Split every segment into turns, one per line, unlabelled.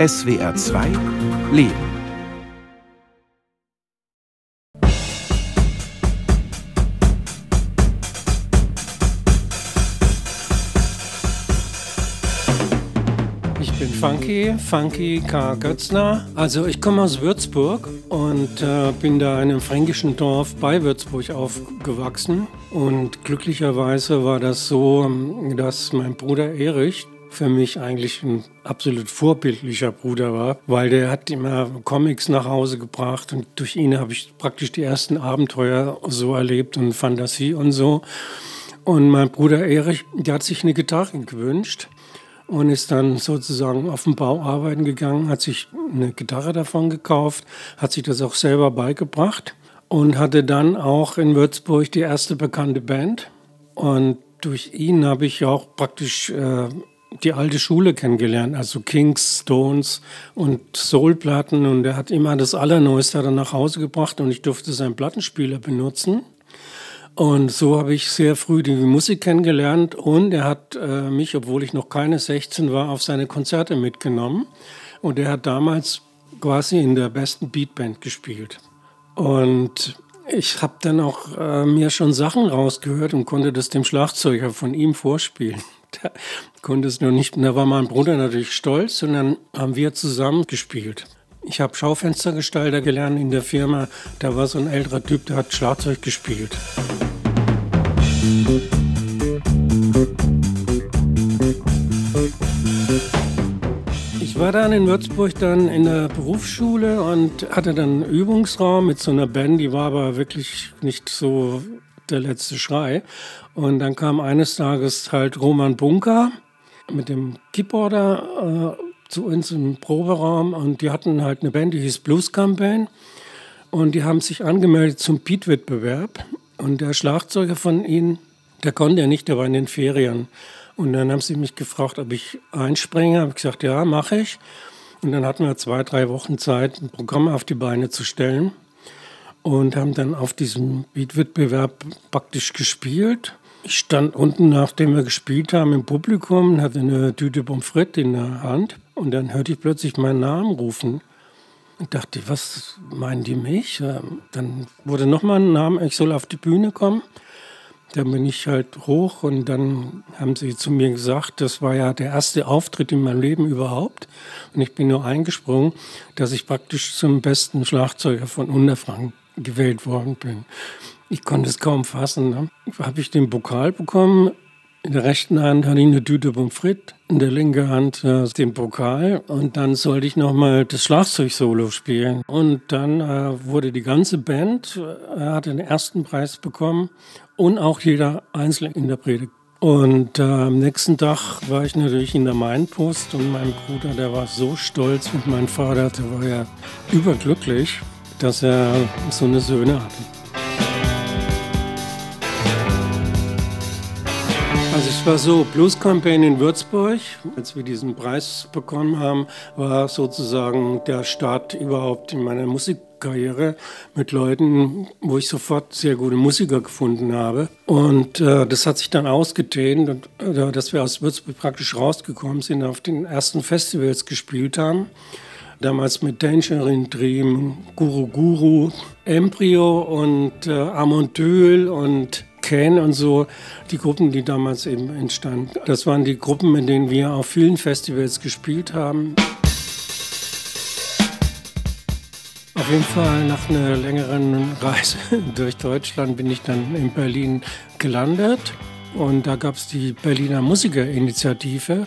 SWR 2 Leben.
Ich bin Funky, Funky K. Götzner. Also ich komme aus Würzburg und äh, bin da in einem fränkischen Dorf bei Würzburg aufgewachsen. Und glücklicherweise war das so, dass mein Bruder Erich, für mich eigentlich ein absolut vorbildlicher Bruder war, weil der hat immer Comics nach Hause gebracht und durch ihn habe ich praktisch die ersten Abenteuer so erlebt und Fantasie und so. Und mein Bruder Erich, der hat sich eine Gitarre gewünscht und ist dann sozusagen auf den Bau arbeiten gegangen, hat sich eine Gitarre davon gekauft, hat sich das auch selber beigebracht und hatte dann auch in Würzburg die erste bekannte Band. Und durch ihn habe ich auch praktisch äh, die alte Schule kennengelernt, also Kings, Stones und Soulplatten. Und er hat immer das Allerneueste dann nach Hause gebracht und ich durfte seinen Plattenspieler benutzen. Und so habe ich sehr früh die Musik kennengelernt und er hat äh, mich, obwohl ich noch keine 16 war, auf seine Konzerte mitgenommen. Und er hat damals quasi in der besten Beatband gespielt. Und ich habe dann auch äh, mir schon Sachen rausgehört und konnte das dem Schlagzeuger von ihm vorspielen. Der konnte es nur nicht. Da war mein Bruder natürlich stolz und dann haben wir zusammen gespielt. Ich habe Schaufenstergestalter gelernt in der Firma. Da war so ein älterer Typ, der hat Schlagzeug gespielt. Ich war dann in Würzburg dann in der Berufsschule und hatte dann einen Übungsraum mit so einer Band, die war aber wirklich nicht so der letzte Schrei. Und dann kam eines Tages halt Roman Bunker mit dem Keyboarder äh, zu uns im Proberaum und die hatten halt eine Band, die hieß Blues Campaign und die haben sich angemeldet zum Beat-Wettbewerb und der Schlagzeuger von ihnen, der konnte ja nicht, der war in den Ferien. Und dann haben sie mich gefragt, ob ich einspringe. Habe gesagt, ja, mache ich. Und dann hatten wir zwei, drei Wochen Zeit, ein Programm auf die Beine zu stellen und haben dann auf diesem Beat-Wettbewerb praktisch gespielt. Ich stand unten, nachdem wir gespielt haben, im Publikum, hatte eine Tüte Pommes frites in der Hand und dann hörte ich plötzlich meinen Namen rufen und dachte, was meinen die mich? Dann wurde nochmal ein Name, ich soll auf die Bühne kommen. Dann bin ich halt hoch und dann haben sie zu mir gesagt, das war ja der erste Auftritt in meinem Leben überhaupt. Und ich bin nur eingesprungen, dass ich praktisch zum besten Schlagzeuger von Unterfranken gewählt worden bin. Ich konnte es kaum fassen. Ne? Habe ich den Pokal bekommen. In der rechten Hand hatte ich eine Tüte Pommes frites, in der linken Hand äh, den Pokal und dann sollte ich nochmal das Schlagzeug-Solo spielen. Und dann äh, wurde die ganze Band, äh, hat den ersten Preis bekommen und auch jeder einzelne Interpret. Und äh, am nächsten Tag war ich natürlich in der Mainpost und mein Bruder, der war so stolz und mein Vater, der war ja überglücklich, dass er so eine Söhne hatte. Also es war so, Blues Campaign in Würzburg, als wir diesen Preis bekommen haben, war sozusagen der Start überhaupt in meiner Musikkarriere mit Leuten, wo ich sofort sehr gute Musiker gefunden habe. Und äh, das hat sich dann ausgedehnt, äh, dass wir aus Würzburg praktisch rausgekommen sind, auf den ersten Festivals gespielt haben. Damals mit Tangerine Dream, Guru Guru, Embryo und äh, Amontyl und Can und so, die Gruppen, die damals eben entstanden. Das waren die Gruppen, mit denen wir auf vielen Festivals gespielt haben. Auf jeden Fall nach einer längeren Reise durch Deutschland bin ich dann in Berlin gelandet und da gab es die Berliner Musikerinitiative.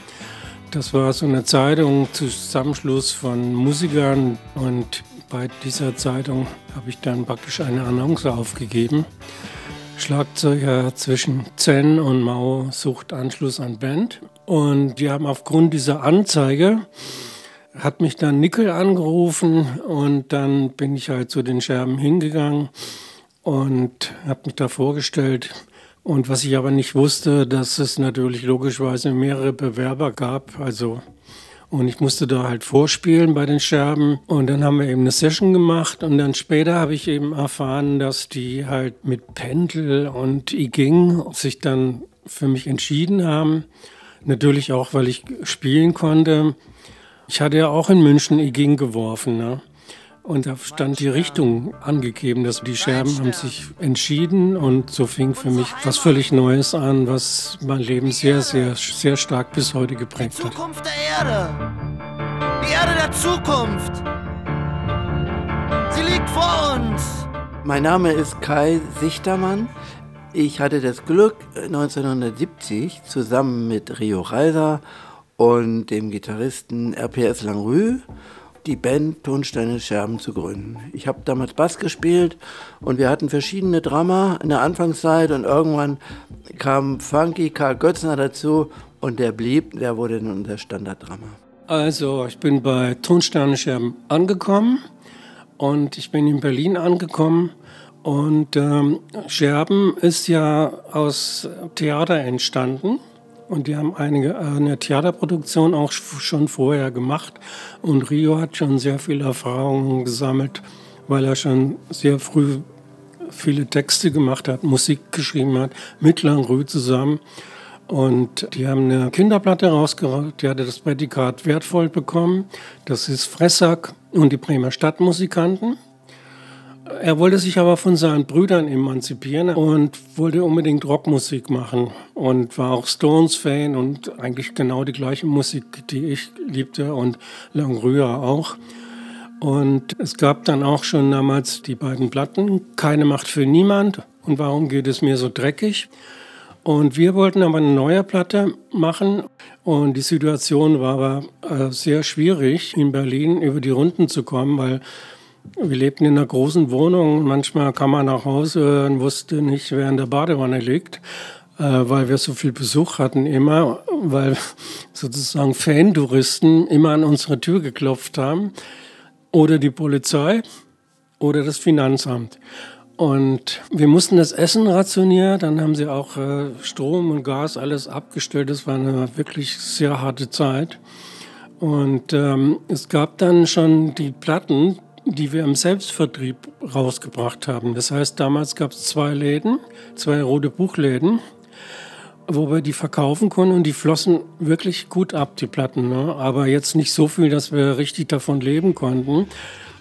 Das war so eine Zeitung, Zusammenschluss von Musikern und bei dieser Zeitung habe ich dann praktisch eine Annonce aufgegeben. Schlagzeuger zwischen Zen und Mao sucht Anschluss an Band. Und die haben aufgrund dieser Anzeige, hat mich dann Nickel angerufen und dann bin ich halt zu den Scherben hingegangen und habe mich da vorgestellt. Und was ich aber nicht wusste, dass es natürlich logischerweise mehrere Bewerber gab. Also und ich musste da halt vorspielen bei den Scherben. Und dann haben wir eben eine Session gemacht. Und dann später habe ich eben erfahren, dass die halt mit Pendel und Iging sich dann für mich entschieden haben. Natürlich auch, weil ich spielen konnte. Ich hatte ja auch in München Igen geworfen. Ne? Und da stand die Richtung angegeben, dass die Scherben haben sich entschieden und so fing für mich was völlig Neues an, was mein Leben sehr, sehr, sehr stark bis heute geprägt hat.
Die Zukunft der Erde. Die Erde der Zukunft. Sie liegt vor uns.
Mein Name ist Kai Sichtermann. Ich hatte das Glück, 1970 zusammen mit Rio Reiser und dem Gitarristen RPS Langrue die Band Tonsteine Scherben zu gründen. Ich habe damals Bass gespielt und wir hatten verschiedene Drama in der Anfangszeit und irgendwann kam Funky Karl Götzner dazu und der blieb, der wurde dann unser Standarddrama.
Also, ich bin bei Tonsteine Scherben angekommen und ich bin in Berlin angekommen und ähm, Scherben ist ja aus Theater entstanden. Und die haben einige, eine Theaterproduktion auch schon vorher gemacht. Und Rio hat schon sehr viele Erfahrungen gesammelt, weil er schon sehr früh viele Texte gemacht hat, Musik geschrieben hat, mit Langrü zusammen. Und die haben eine Kinderplatte rausgebracht, die hatte das Prädikat wertvoll bekommen. Das ist Fressack und die Bremer Stadtmusikanten. Er wollte sich aber von seinen Brüdern emanzipieren und wollte unbedingt Rockmusik machen und war auch Stones-Fan und eigentlich genau die gleiche Musik, die ich liebte und Langrüher auch. Und es gab dann auch schon damals die beiden Platten, Keine Macht für Niemand und Warum geht es mir so dreckig. Und wir wollten aber eine neue Platte machen und die Situation war aber äh, sehr schwierig, in Berlin über die Runden zu kommen, weil wir lebten in einer großen Wohnung. Manchmal kam man nach Hause und wusste nicht, wer in der Badewanne liegt, äh, weil wir so viel Besuch hatten immer, weil sozusagen Fan-Touristen immer an unsere Tür geklopft haben. Oder die Polizei oder das Finanzamt. Und wir mussten das Essen rationieren, dann haben sie auch äh, Strom und Gas alles abgestellt. Das war eine wirklich sehr harte Zeit. Und ähm, es gab dann schon die Platten, die wir im Selbstvertrieb rausgebracht haben. Das heißt, damals gab es zwei Läden, zwei rote Buchläden, wo wir die verkaufen konnten und die flossen wirklich gut ab, die Platten. Ne? Aber jetzt nicht so viel, dass wir richtig davon leben konnten.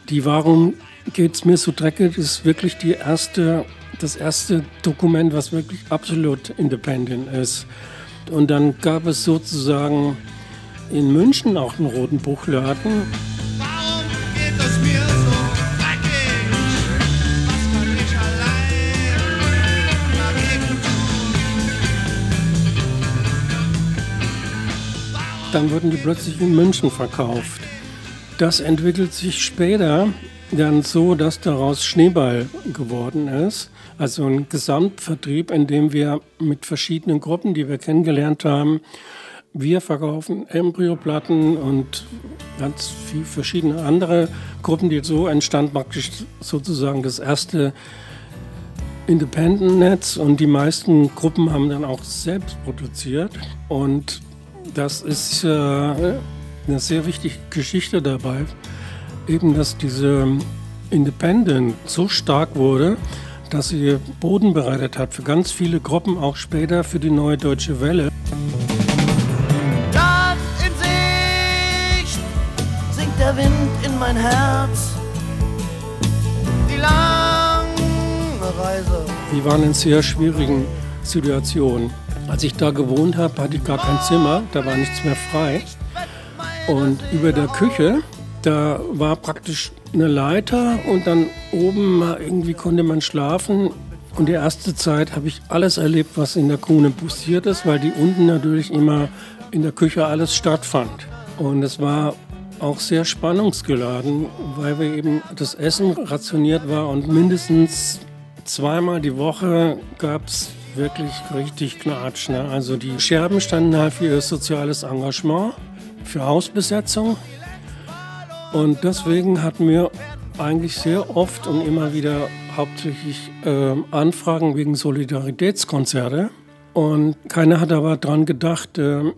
Die Warum geht's mir so dreckig ist wirklich die erste, das erste Dokument, was wirklich absolut independent ist. Und dann gab es sozusagen in München auch einen roten Buchladen. Dann wurden die plötzlich in München verkauft. Das entwickelt sich später dann so, dass daraus Schneeball geworden ist. Also ein Gesamtvertrieb, in dem wir mit verschiedenen Gruppen, die wir kennengelernt haben, wir verkaufen Embryoplatten und ganz viele verschiedene andere Gruppen, die so entstand praktisch sozusagen das erste Independent-Netz und die meisten Gruppen haben dann auch selbst produziert und das ist äh, eine sehr wichtige Geschichte dabei, eben dass diese Independent so stark wurde, dass sie Boden bereitet hat für ganz viele Gruppen, auch später für die neue deutsche Welle.
Land in Sicht singt der Wind in mein Herz. Die lange Reise.
Wir waren in sehr schwierigen Situationen. Als ich da gewohnt habe, hatte ich gar kein Zimmer, da war nichts mehr frei. Und über der Küche, da war praktisch eine Leiter und dann oben irgendwie konnte man schlafen. Und die erste Zeit habe ich alles erlebt, was in der Kuhne passiert ist, weil die unten natürlich immer in der Küche alles stattfand. Und es war auch sehr spannungsgeladen, weil wir eben das Essen rationiert war und mindestens zweimal die Woche gab es wirklich richtig Knatsch. Ne? Also die Scherben standen halt für ihr soziales Engagement, für Hausbesetzung. Und deswegen hatten wir eigentlich sehr oft und immer wieder hauptsächlich äh, Anfragen wegen Solidaritätskonzerte. Und keiner hat aber daran gedacht, äh,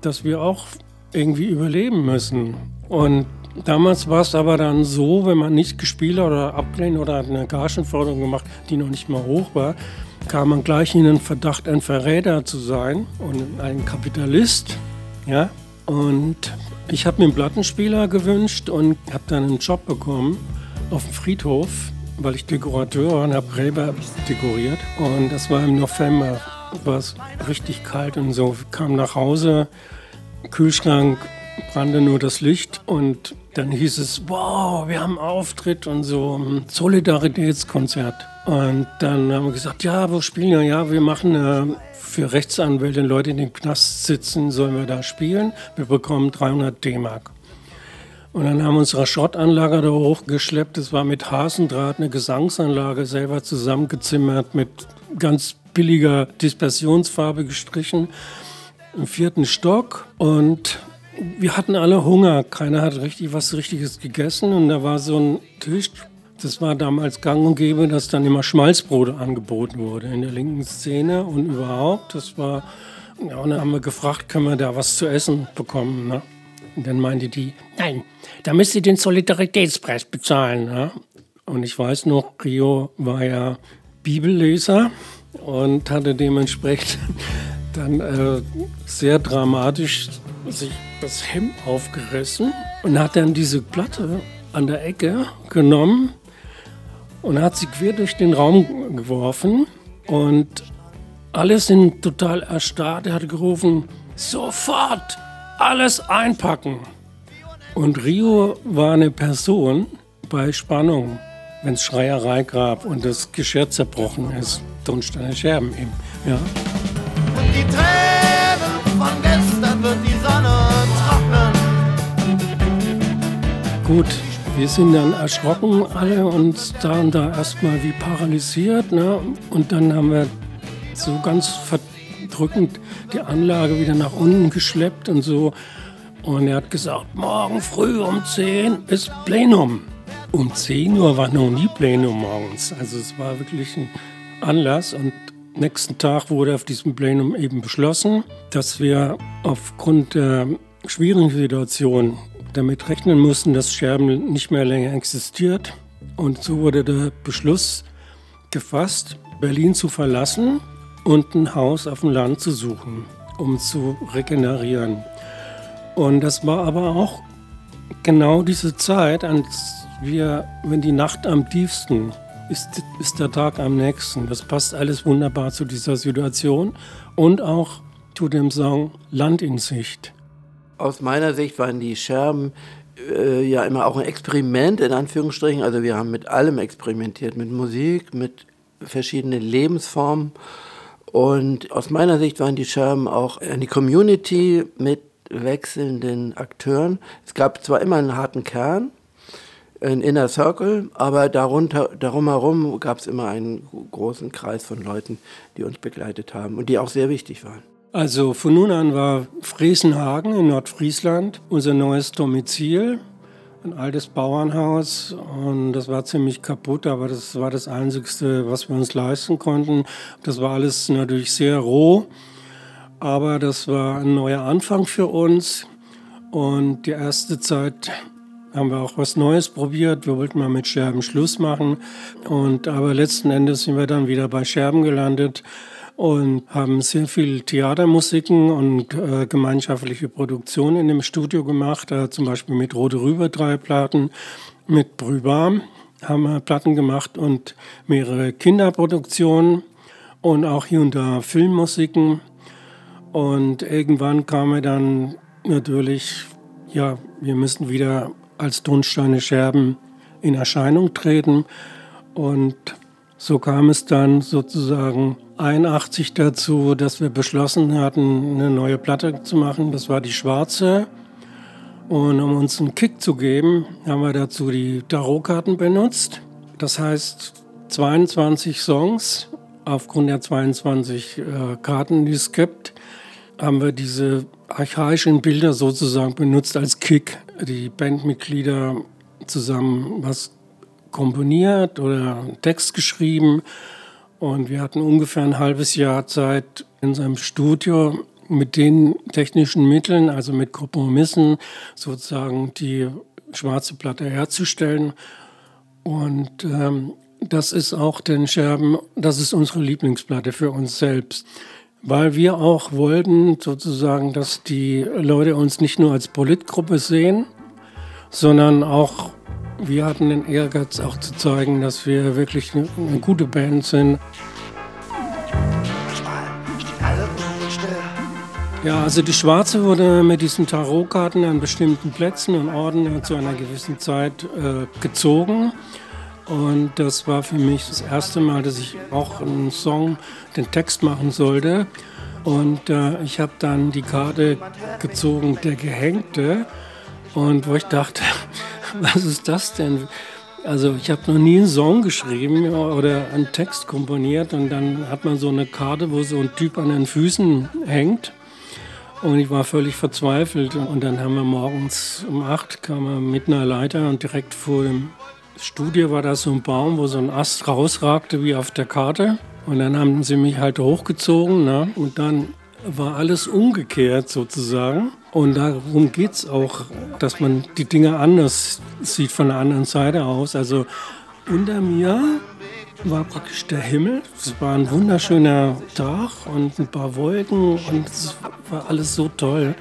dass wir auch irgendwie überleben müssen. Und damals war es aber dann so, wenn man nicht gespielt oder abgelehnt oder eine Gagenforderung gemacht, die noch nicht mal hoch war, kam man gleich in den Verdacht, ein Verräter zu sein und ein Kapitalist. Ja? Und ich habe mir einen Plattenspieler gewünscht und habe dann einen Job bekommen auf dem Friedhof, weil ich Dekorateur war und habe Gräber dekoriert. Und das war im November, war es richtig kalt und so. Ich kam nach Hause, Kühlschrank brannte nur das Licht und dann hieß es, wow, wir haben einen Auftritt und so ein Solidaritätskonzert. Und dann haben wir gesagt, ja, wo spielen wir? Ja, wir machen äh, für Rechtsanwälte, Leute in den Knast sitzen, sollen wir da spielen. Wir bekommen 300 D-Mark. Und dann haben wir unsere Schrottanlage da hochgeschleppt. Das war mit Hasendraht eine Gesangsanlage selber zusammengezimmert mit ganz billiger Dispersionsfarbe gestrichen im vierten Stock. Und wir hatten alle Hunger. Keiner hat richtig was Richtiges gegessen. Und da war so ein Tisch. Das war damals gang und gäbe, dass dann immer Schmalzbrot angeboten wurde in der linken Szene und überhaupt. Das war, ja, und dann haben wir gefragt, können wir da was zu essen bekommen. Ne? Und dann meinte die, nein, da müsst ihr den Solidaritätspreis bezahlen. Ne? Und ich weiß noch, Rio war ja Bibelleser und hatte dementsprechend dann äh, sehr dramatisch sich das Hemd aufgerissen und hat dann diese Platte an der Ecke genommen und hat sie quer durch den Raum geworfen und alle sind total erstarrt. Er hat gerufen, sofort alles einpacken. Und Rio war eine Person bei Spannung, wenn es Schreierei gab und das Geschirr zerbrochen ist. Tonsteine Scherben eben, ja. Gut, wir sind dann erschrocken alle und sahen da erstmal wie paralysiert. Ne? Und dann haben wir so ganz verdrückend die Anlage wieder nach unten geschleppt und so. Und er hat gesagt, morgen früh um 10 ist Plenum. Um 10 Uhr war noch nie Plenum morgens. Also es war wirklich ein Anlass. Und nächsten Tag wurde auf diesem Plenum eben beschlossen, dass wir aufgrund der schwierigen Situation damit rechnen mussten, dass Scherben nicht mehr länger existiert. Und so wurde der Beschluss gefasst, Berlin zu verlassen und ein Haus auf dem Land zu suchen, um zu regenerieren. Und das war aber auch genau diese Zeit, als wir, wenn die Nacht am tiefsten ist, ist der Tag am nächsten. Das passt alles wunderbar zu dieser Situation und auch zu dem Song Land in Sicht.
Aus meiner Sicht waren die Scherben äh, ja immer auch ein Experiment in Anführungsstrichen. Also wir haben mit allem experimentiert, mit Musik, mit verschiedenen Lebensformen. Und aus meiner Sicht waren die Scherben auch eine Community mit wechselnden Akteuren. Es gab zwar immer einen harten Kern, ein Inner Circle, aber darunter, darum herum gab es immer einen großen Kreis von Leuten, die uns begleitet haben und die auch sehr wichtig waren.
Also von nun an war Friesenhagen in Nordfriesland unser neues Domizil. Ein altes Bauernhaus und das war ziemlich kaputt, aber das war das Einzige, was wir uns leisten konnten. Das war alles natürlich sehr roh, aber das war ein neuer Anfang für uns. Und die erste Zeit haben wir auch was Neues probiert. Wir wollten mal mit Scherben Schluss machen. Und aber letzten Endes sind wir dann wieder bei Scherben gelandet und haben sehr viel Theatermusiken und äh, gemeinschaftliche Produktionen in dem Studio gemacht, äh, zum Beispiel mit Rote Rüber drei Platten, mit Brübar haben wir Platten gemacht und mehrere Kinderproduktionen und auch hier und da Filmmusiken. Und irgendwann kam mir dann natürlich, ja, wir müssen wieder als Tonsteine Scherben in Erscheinung treten. Und so kam es dann sozusagen 81 dazu, dass wir beschlossen hatten, eine neue Platte zu machen. Das war die schwarze. Und um uns einen Kick zu geben, haben wir dazu die Tarotkarten benutzt. Das heißt 22 Songs. Aufgrund der 22 äh, Karten, die es gibt, haben wir diese archaischen Bilder sozusagen benutzt als Kick. Die Bandmitglieder zusammen was komponiert oder Text geschrieben und wir hatten ungefähr ein halbes Jahr Zeit in seinem Studio mit den technischen Mitteln, also mit Kompromissen, sozusagen die schwarze Platte herzustellen. Und ähm, das ist auch den Scherben, das ist unsere Lieblingsplatte für uns selbst. weil wir auch wollten sozusagen, dass die Leute uns nicht nur als Politgruppe sehen, sondern auch wir hatten den Ehrgeiz auch zu zeigen, dass wir wirklich eine, eine gute Band sind. Ja, also die Schwarze wurde mit diesen Tarotkarten an bestimmten Plätzen und Orten zu einer gewissen Zeit äh, gezogen. Und das war für mich das erste Mal, dass ich auch einen Song, den Text machen sollte. Und äh, ich habe dann die Karte gezogen, der Gehängte. Und wo ich dachte, was ist das denn? Also ich habe noch nie einen Song geschrieben oder einen Text komponiert und dann hat man so eine Karte, wo so ein Typ an den Füßen hängt und ich war völlig verzweifelt und dann haben wir morgens um acht kam er mit einer Leiter und direkt vor dem Studio war da so ein Baum, wo so ein Ast rausragte wie auf der Karte und dann haben sie mich halt hochgezogen ne? und dann war alles umgekehrt sozusagen. Und darum geht es auch, dass man die Dinge anders sieht von der anderen Seite aus. Also unter mir war praktisch der Himmel. Es war ein wunderschöner Tag und ein paar Wolken und es war alles so toll.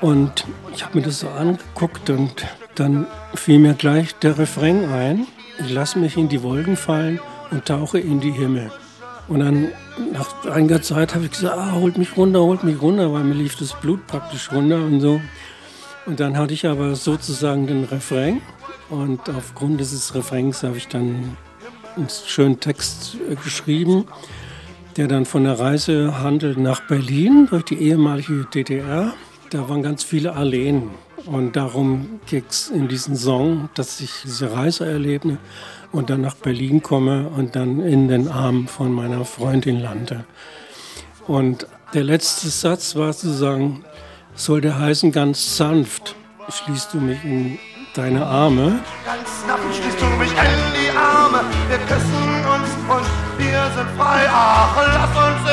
Und ich habe mir das so angeguckt und dann fiel mir gleich der Refrain ein. Ich lasse mich in die Wolken fallen und tauche in die Himmel. Und dann nach einiger Zeit habe ich gesagt, ah, holt mich runter, holt mich runter, weil mir lief das Blut praktisch runter und so. Und dann hatte ich aber sozusagen den Refrain. Und aufgrund dieses Refrains habe ich dann einen schönen Text äh, geschrieben, der dann von der Reise handelt nach Berlin durch die ehemalige DDR. Da waren ganz viele Alleen. Und darum ging es in diesem Song, dass ich diese Reise erlebe und dann nach Berlin komme und dann in den Arm von meiner Freundin lande. Und der letzte Satz war zu sagen, sollte heißen, ganz sanft schließt du mich in deine Arme.
Ganz sanft schließt du mich in die Arme, wir küssen uns und wir sind frei. Ach, lass uns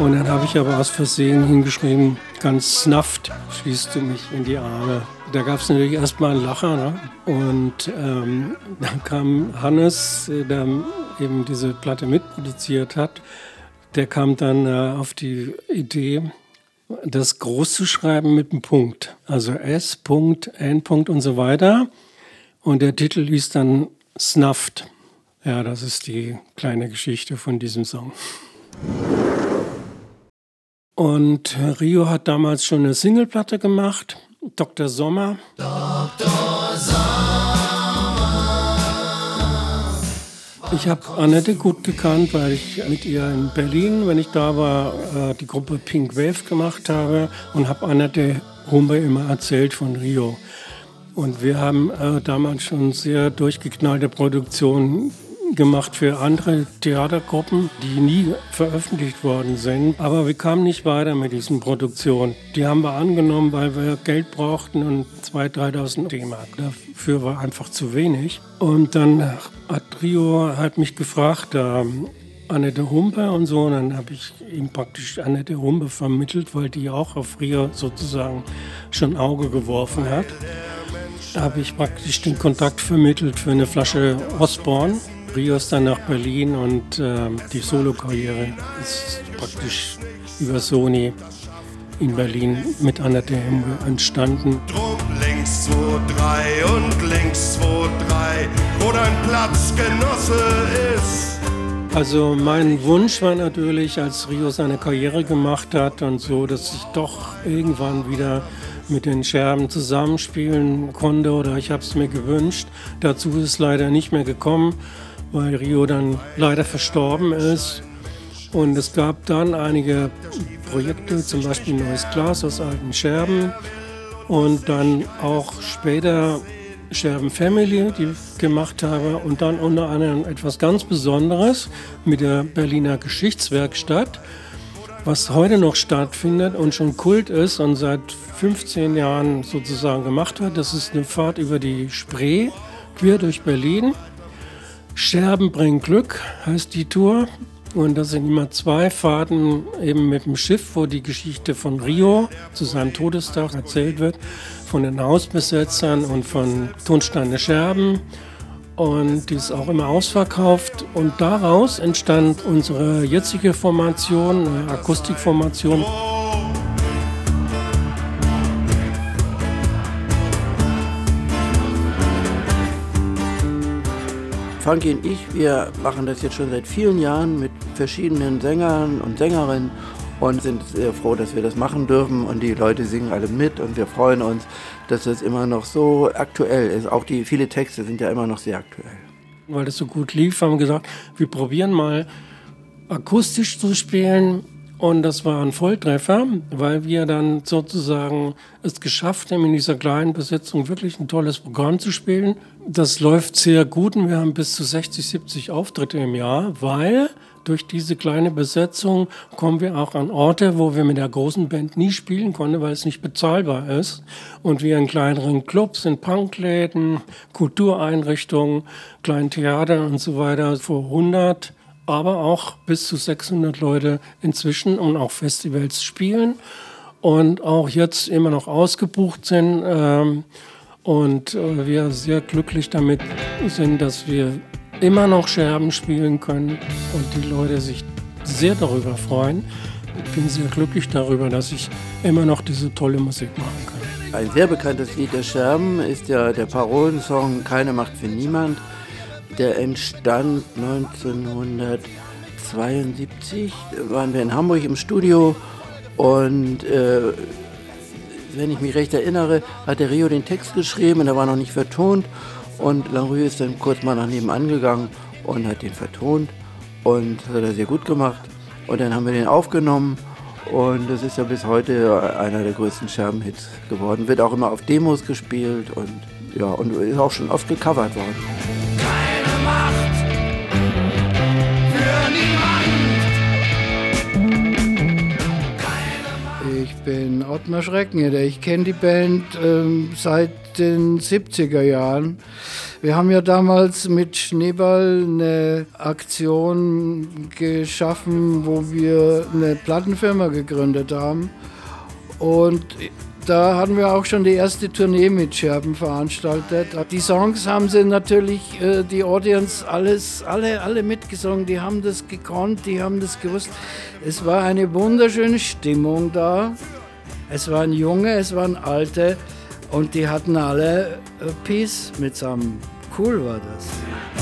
Und
dann habe ich aber aus Versehen hingeschrieben, ganz snafft schließt du mich in die Arme. Da gab es natürlich erstmal einen Lacher. Ne? Und ähm, dann kam Hannes, der eben diese Platte mitproduziert hat, der kam dann äh, auf die Idee, das groß zu schreiben mit einem Punkt. Also S, Punkt, N, Punkt und so weiter. Und der Titel hieß dann Snuffed. Ja, das ist die kleine Geschichte von diesem Song. Und Rio hat damals schon eine Singleplatte gemacht, Dr. Sommer. Dr. Sommer. Ich habe Annette gut gekannt, weil ich mit ihr in Berlin, wenn ich da war, äh, die Gruppe Pink Wave gemacht habe und habe Annette Humbe immer erzählt von Rio. Und wir haben äh, damals schon sehr durchgeknallte Produktionen gemacht für andere Theatergruppen, die nie veröffentlicht worden sind. Aber wir kamen nicht weiter mit diesen Produktionen. Die haben wir angenommen, weil wir Geld brauchten und 2.000, 3.000 D-Mark. Dafür war einfach zu wenig. Und dann hat Rio hat mich gefragt, äh, Annette Humpe und so. Und dann habe ich ihm praktisch Annette Humpe vermittelt, weil die auch auf Rio sozusagen schon Auge geworfen hat. Da habe ich praktisch den Kontakt vermittelt für eine Flasche Osborne. Rio ist dann nach Berlin und äh, die Solokarriere ist praktisch über Sony in Berlin mit Annette Hembe entstanden.
Drum links 2, 3 und links 2, 3, wo dein Platzgenosse ist.
Also mein Wunsch war natürlich, als Rio seine Karriere gemacht hat und so, dass ich doch irgendwann wieder mit den Scherben zusammenspielen konnte oder ich habe es mir gewünscht. Dazu ist es leider nicht mehr gekommen weil Rio dann leider verstorben ist. Und es gab dann einige Projekte, zum Beispiel Neues Glas aus alten Scherben und dann auch später Scherben Family, die ich gemacht habe und dann unter anderem etwas ganz Besonderes mit der Berliner Geschichtswerkstatt, was heute noch stattfindet und schon Kult ist und seit 15 Jahren sozusagen gemacht wird. Das ist eine Fahrt über die Spree quer durch Berlin Scherben bringen Glück heißt die Tour. Und das sind immer zwei Fahrten eben mit dem Schiff, wo die Geschichte von Rio zu seinem Todestag erzählt wird. von den Hausbesetzern und von Tonsteine Scherben. Und die ist auch immer ausverkauft. Und daraus entstand unsere jetzige Formation, eine Akustikformation.
Funky und ich, wir machen das jetzt schon seit vielen Jahren mit verschiedenen Sängern und Sängerinnen und sind sehr froh, dass wir das machen dürfen und die Leute singen alle mit und wir freuen uns, dass das immer noch so aktuell ist. Auch die viele Texte sind ja immer noch sehr aktuell.
Weil das so gut lief, haben wir gesagt, wir probieren mal akustisch zu spielen und das war ein Volltreffer, weil wir dann sozusagen es geschafft haben, in dieser kleinen Besetzung wirklich ein tolles Programm zu spielen. Das läuft sehr gut und wir haben bis zu 60, 70 Auftritte im Jahr, weil durch diese kleine Besetzung kommen wir auch an Orte, wo wir mit der großen Band nie spielen konnten, weil es nicht bezahlbar ist. Und wir in kleineren Clubs, in Punkläden, Kultureinrichtungen, kleinen Theater und so weiter vor 100 aber auch bis zu 600 Leute inzwischen und auch Festivals spielen und auch jetzt immer noch ausgebucht sind. Ähm, und äh, wir sehr glücklich damit sind, dass wir immer noch Scherben spielen können und die Leute sich sehr darüber freuen. Ich bin sehr glücklich darüber, dass ich immer noch diese tolle Musik machen kann.
Ein sehr bekanntes Lied der Scherben ist ja der Parolensong Keine Macht für Niemand. Der entstand 1972, da waren wir in Hamburg im Studio und äh, wenn ich mich recht erinnere, hat der Rio den Text geschrieben und er war noch nicht vertont und Langrue ist dann kurz mal nach nebenan gegangen und hat den vertont und hat er sehr gut gemacht und dann haben wir den aufgenommen und das ist ja bis heute einer der größten Scherbenhits geworden. Wird auch immer auf Demos gespielt und ja, und ist auch schon oft gecovert worden.
Ich bin Ottmar Schreckeneder. Ich kenne die Band ähm, seit den 70er Jahren. Wir haben ja damals mit Schneeball eine Aktion geschaffen, wo wir eine Plattenfirma gegründet haben. Und da hatten wir auch schon die erste Tournee mit Scherben veranstaltet. Die Songs haben sie natürlich, äh, die Audience, alles, alle, alle mitgesungen. Die haben das gekonnt, die haben das gewusst. Es war eine wunderschöne Stimmung da. Es waren Junge, es waren Alte und die hatten alle äh, Peace mitsammen. Cool war das.